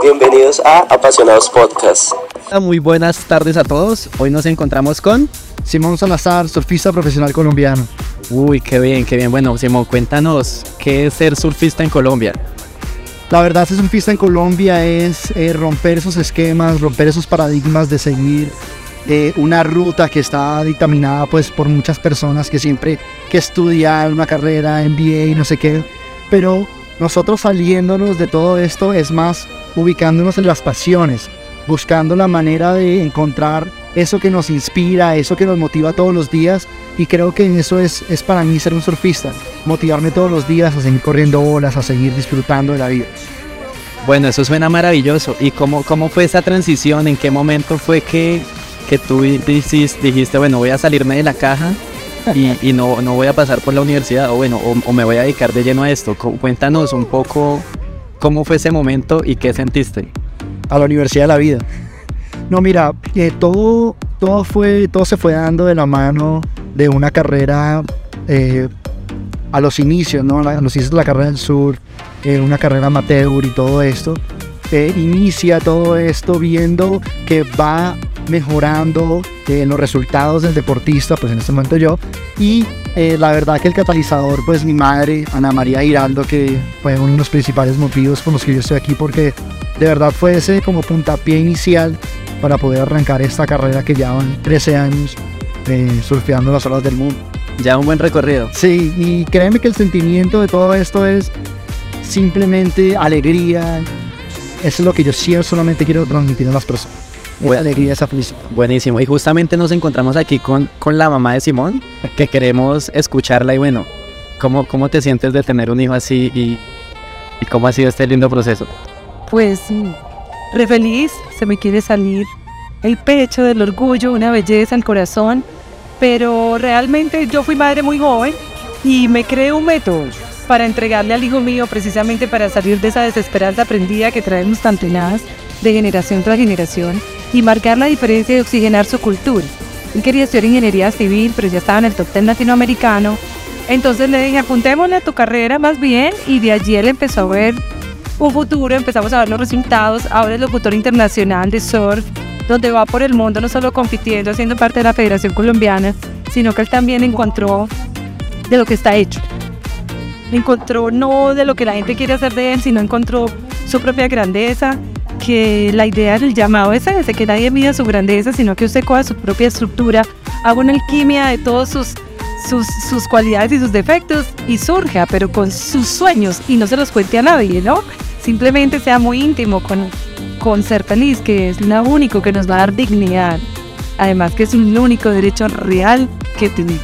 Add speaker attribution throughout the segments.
Speaker 1: Bienvenidos a Apasionados Podcast.
Speaker 2: Muy buenas tardes a todos. Hoy nos encontramos con
Speaker 3: Simón Salazar, surfista profesional colombiano.
Speaker 2: Uy, qué bien, qué bien. Bueno, Simón, cuéntanos, ¿qué es ser surfista en Colombia?
Speaker 3: La verdad, ser surfista en Colombia es eh, romper esos esquemas, romper esos paradigmas de seguir eh, una ruta que está dictaminada pues por muchas personas que siempre que estudiar una carrera, MBA y no sé qué. Pero nosotros saliéndonos de todo esto es más ubicándonos en las pasiones, buscando la manera de encontrar eso que nos inspira, eso que nos motiva todos los días. Y creo que eso es, es para mí ser un surfista, motivarme todos los días a seguir corriendo olas, a seguir disfrutando de la vida.
Speaker 2: Bueno, eso suena maravilloso. ¿Y cómo, cómo fue esa transición? ¿En qué momento fue que, que tú dijiste, dijiste, bueno, voy a salirme de la caja y, no, no, voy a pasar por la universidad o bueno, o, me voy a dedicar de lleno a esto. Cuéntanos un poco cómo fue ese momento y qué sentiste.
Speaker 3: A la universidad de la vida. No, mira, eh, todo, todo, fue, todo se fue dando de la mano de una carrera eh, a los inicios, ¿no? A los inicios de la carrera del sur, eh, una carrera amateur y todo esto. inicia todo esto viendo que va mejorando eh, los resultados del deportista, pues en este momento yo. Y eh, la verdad que el catalizador, pues mi madre, Ana María Giraldo, que fue uno de los principales motivos por los que yo estoy aquí, porque de verdad fue ese como puntapié inicial para poder arrancar esta carrera que llevan 13 años eh, surfeando las olas del mundo.
Speaker 2: Ya un buen recorrido.
Speaker 3: Sí, y créeme que el sentimiento de todo esto es simplemente alegría. Eso es lo que yo sí solamente quiero transmitir a las personas alegría, esa felicidad.
Speaker 2: Buenísimo. Y justamente nos encontramos aquí con, con la mamá de Simón, que queremos escucharla. Y bueno, ¿cómo, cómo te sientes de tener un hijo así y, y cómo ha sido este lindo proceso?
Speaker 4: Pues re feliz, se me quiere salir el pecho del orgullo, una belleza al corazón. Pero realmente yo fui madre muy joven y me creé un método para entregarle al hijo mío precisamente para salir de esa desesperanza aprendida que traemos tan tenaz de generación tras generación y marcar la diferencia de oxigenar su cultura. Él quería estudiar ingeniería civil, pero ya estaba en el top 10 latinoamericano. Entonces le dije, apuntémosle a tu carrera más bien, y de allí él empezó a ver un futuro, empezamos a ver los resultados. Ahora es locutor internacional de surf, donde va por el mundo no solo compitiendo, siendo parte de la Federación Colombiana, sino que él también encontró de lo que está hecho. Encontró no de lo que la gente quiere hacer de él, sino encontró su propia grandeza que la idea del llamado es ese, que nadie mida su grandeza, sino que usted coja su propia estructura, haga una alquimia de todos sus, sus, sus cualidades y sus defectos y surja, pero con sus sueños y no se los cuente a nadie, ¿no? Simplemente sea muy íntimo con, con ser feliz, que es lo único que nos va a dar dignidad. Además que es un único derecho real que tenemos.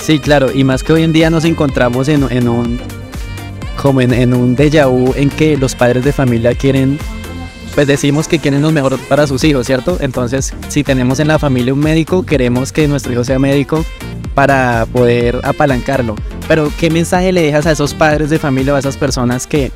Speaker 2: Sí, claro, y más que hoy en día nos encontramos en, en un como en, en un déjà vu en que los padres de familia quieren pues decimos que quieren lo mejor para sus hijos, ¿cierto? Entonces, si tenemos en la familia un médico, queremos que nuestro hijo sea médico para poder apalancarlo. Pero, ¿qué mensaje le dejas a esos padres de familia o a esas personas que,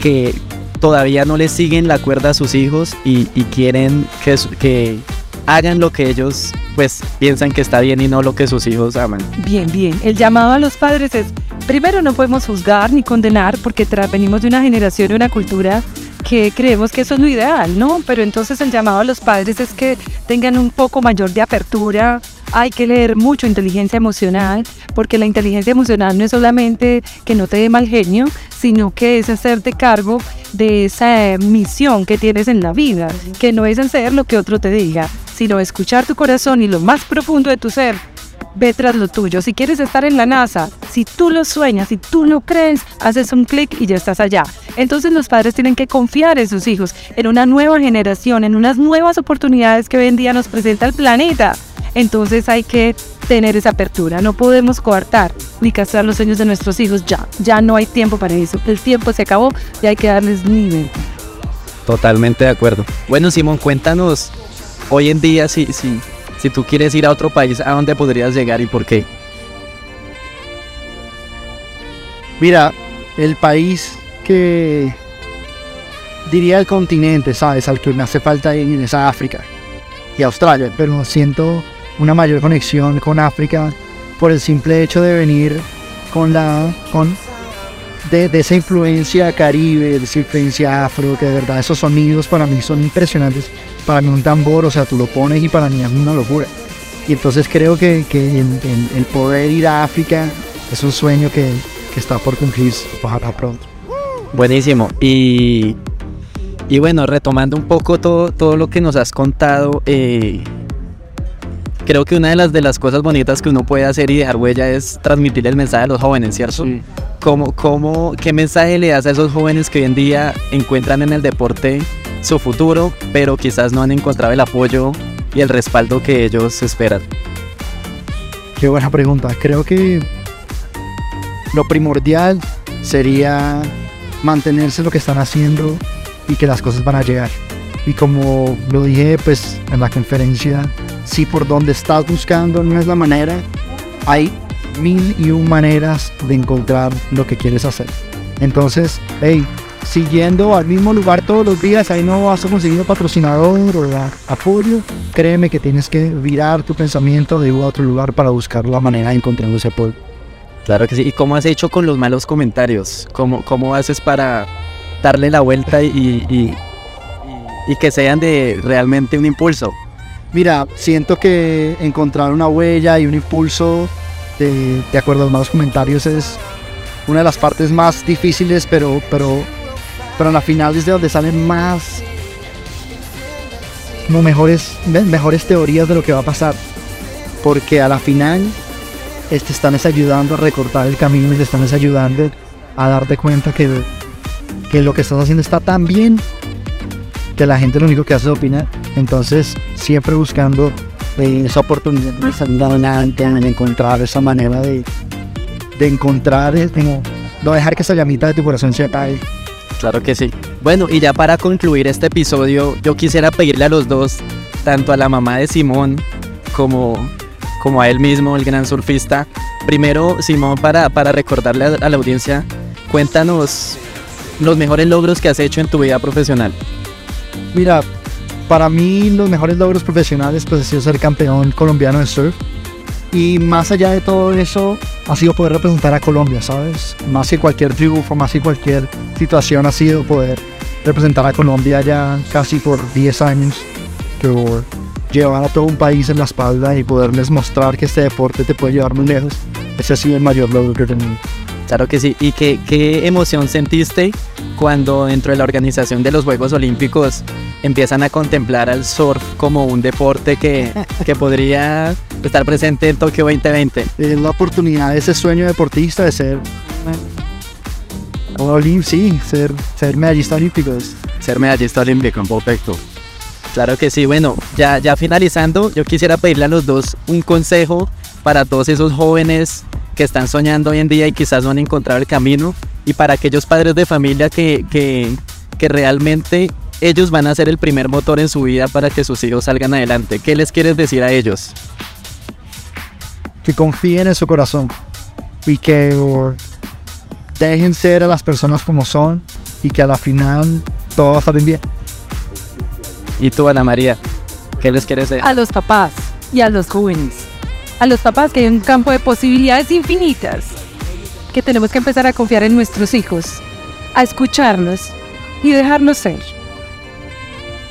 Speaker 2: que todavía no le siguen la cuerda a sus hijos y, quieren que, que hagan lo que ellos pues piensan que está bien y no lo que sus hijos aman.
Speaker 4: Bien, bien. El llamado a los padres es, primero no podemos juzgar ni condenar porque venimos de una generación y una cultura que creemos que eso es lo ideal, ¿no? Pero entonces el llamado a los padres es que tengan un poco mayor de apertura. Hay que leer mucho inteligencia emocional, porque la inteligencia emocional no es solamente que no te dé mal genio, sino que es hacerte cargo de esa misión que tienes en la vida, que no es hacer lo que otro te diga, sino escuchar tu corazón y lo más profundo de tu ser ve tras lo tuyo. Si quieres estar en la NASA, si tú lo sueñas, si tú lo crees, haces un clic y ya estás allá. Entonces los padres tienen que confiar en sus hijos, en una nueva generación, en unas nuevas oportunidades que hoy en día nos presenta el planeta. Entonces hay que tener esa apertura, no podemos coartar ni castrar los sueños de nuestros hijos ya, ya no hay tiempo para eso, el tiempo se acabó y hay que darles nivel.
Speaker 2: Totalmente de acuerdo. Bueno Simón, cuéntanos hoy en día si, si si tú quieres ir a otro país, ¿a dónde podrías llegar y por qué?
Speaker 3: Mira, el país que diría el continente, ¿sabes? Al que me hace falta ir es África y Australia, pero siento una mayor conexión con África por el simple hecho de venir con la con de, de esa influencia caribe, de esa influencia afro, que de verdad esos sonidos para mí son impresionantes. Para mí un tambor, o sea, tú lo pones y para mí es una locura. Y entonces creo que, que en- en el poder ir a África es un sueño que, que está por cumplirse, ojalá pronto.
Speaker 2: Buenísimo. Y, y bueno, retomando un poco todo, todo lo que nos has contado, eh, creo que una de las, de las cosas bonitas que uno puede hacer y dejar huella es transmitir el mensaje a los jóvenes, ¿cierto? ¿Cómo, cómo, ¿Qué mensaje le das a esos jóvenes que hoy en día encuentran en el deporte su futuro, pero quizás no han encontrado el apoyo y el respaldo que ellos esperan?
Speaker 3: Qué buena pregunta. Creo que lo primordial sería mantenerse lo que están haciendo y que las cosas van a llegar. Y como lo dije pues en la conferencia, si por donde estás buscando no es la manera, hay mil y un maneras de encontrar lo que quieres hacer. Entonces, hey, siguiendo al mismo lugar todos los días, ahí no vas a conseguir patrocinador o apoyo. Créeme que tienes que virar tu pensamiento de un a otro lugar para buscar la manera de encontrar ese apoyo.
Speaker 2: Claro que sí. ¿Y cómo has hecho con los malos comentarios? ¿Cómo, cómo haces para darle la vuelta y, y, y- y que sean de realmente un impulso?
Speaker 3: Mira, siento que encontrar una huella y un impulso de, de acuerdo a los malos comentarios es una de las partes más difíciles, pero, pero, pero a la final es de donde salen más como mejores, me- mejores teorías de lo que va a pasar. Porque a la final te están es ayudando a recortar el camino y te están es ayudando a darte cuenta que, que lo que estás haciendo está tan bien que la gente lo único que hace es opinar. Entonces, siempre buscando eh, esa oportunidad de salir adelante, de encontrar esa manera de, de encontrar, como, no dejar que esa llamita de tu corazón se apague.
Speaker 2: Claro que sí. Bueno, y ya para concluir este episodio, yo quisiera pedirle a los dos, tanto a la mamá de Simón como, como a él mismo, el gran surfista. Primero, Simón, para, para recordarle a, a la audiencia, cuéntanos los mejores logros que has hecho en tu vida profesional.
Speaker 3: Mira, para mí los mejores logros profesionales pues ha sido ser campeón colombiano de surf. Y más allá de todo eso, ha sido poder representar a Colombia, ¿sabes? Más que cualquier triunfo, más que cualquier situación, ha sido poder representar a Colombia ya casi por 10 años. Por llevar a todo un país en la espalda y poderles mostrar que este deporte te puede llevar muy lejos. Ese ha sido el mayor logro que he tenido.
Speaker 2: Claro que sí. ¿Y qué, qué emoción sentiste cuando dentro de la organización de los Juegos Olímpicos empiezan a contemplar al surf como un deporte que, que podría estar presente en Tokio 2020?
Speaker 3: Es la oportunidad, ese sueño deportista de ser... Olim, sí, ser, ser medallista olímpico.
Speaker 2: Ser medallista olímpico, perfecto. Claro que sí. Bueno, ya, ya finalizando, yo quisiera pedirle a los dos un consejo para todos esos jóvenes que están soñando hoy en día y quizás no han encontrado el camino y para aquellos padres de familia que, que, que realmente ellos van a ser el primer motor en su vida para que sus hijos salgan adelante. ¿Qué les quieres decir a ellos?
Speaker 3: que confíen en su corazón y que dejen ser a las personas como son y que a la final todo va a salir bien.
Speaker 2: Y tú, Ana María, ¿qué les quieres decir?
Speaker 4: a los papás y a los jóvenes. A los papás que hay un campo de posibilidades infinitas. Que tenemos que empezar a confiar en nuestros hijos, a escucharnos y dejarnos ser.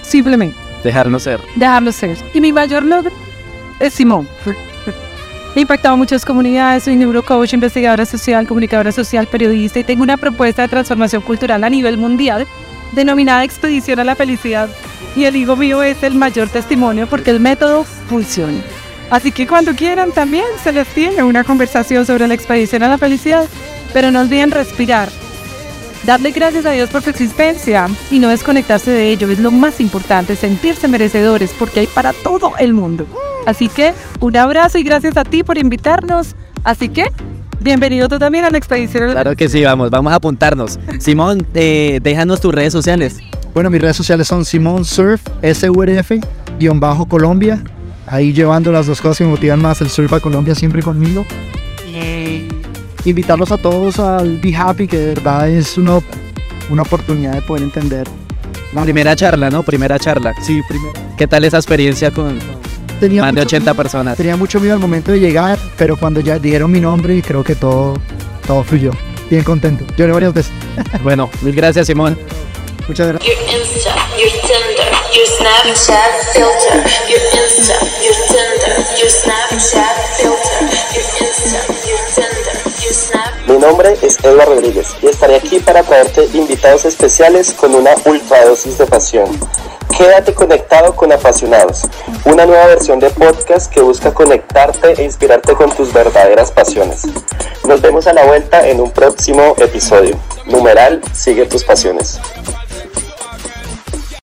Speaker 4: Simplemente,
Speaker 2: Dejarnos ser.
Speaker 4: dejarnos ser. Y mi mayor logro es Simón. He impactado muchas comunidades, soy neurocoach, investigadora social, comunicadora social, periodista y tengo una propuesta de transformación cultural a nivel mundial denominada Expedición a la Felicidad. Y el hijo mío es el mayor testimonio porque el método funciona. Así que cuando quieran también se les tiene una conversación sobre la expedición a la felicidad. Pero no olviden respirar. Darle gracias a Dios por su existencia y no desconectarse de ello es lo más importante, sentirse merecedores porque hay para todo el mundo. Así que un abrazo y gracias a ti por invitarnos. Así que bienvenido tú también a la expedición.
Speaker 2: Claro que sí, vamos, vamos a apuntarnos. Simón, eh, déjanos tus redes sociales.
Speaker 3: Bueno, mis redes sociales son Simón Surf, SURF, guion bajo Colombia. Ahí llevando las dos cosas que me motivan más, el surf a Colombia siempre conmigo. Y invitarlos a todos al Be Happy, que de verdad es una, una oportunidad de poder entender. la-
Speaker 2: Primera charla, ¿no? Primera charla.
Speaker 3: Sí, primero.
Speaker 2: ¿Qué tal esa experiencia con
Speaker 3: Tenía
Speaker 2: más de
Speaker 3: mucho
Speaker 2: 80
Speaker 3: miedo-
Speaker 2: personas?
Speaker 3: Tenía mucho miedo al momento de llegar, pero cuando ya dijeron mi nombre, creo que todo, todo fluyó. bien contento. Lloré varias veces.
Speaker 2: Bueno, mil gracias, Simón.
Speaker 3: Muchas gracias.
Speaker 5: Your Snapchat filter, your Insta, your Tinder, your Snapchat filter, your Insta, your Tinder, your Snap.
Speaker 1: Mi nombre es Edward Rodríguez y estaré aquí para traerte invitados especiales con una ultradosis de pasión. Quédate conectado con Apasionados, una nueva versión de podcast que busca conectarte e inspirarte con tus verdaderas pasiones. Nos vemos a la vuelta en un próximo episodio. Numeral, sigue tus pasiones.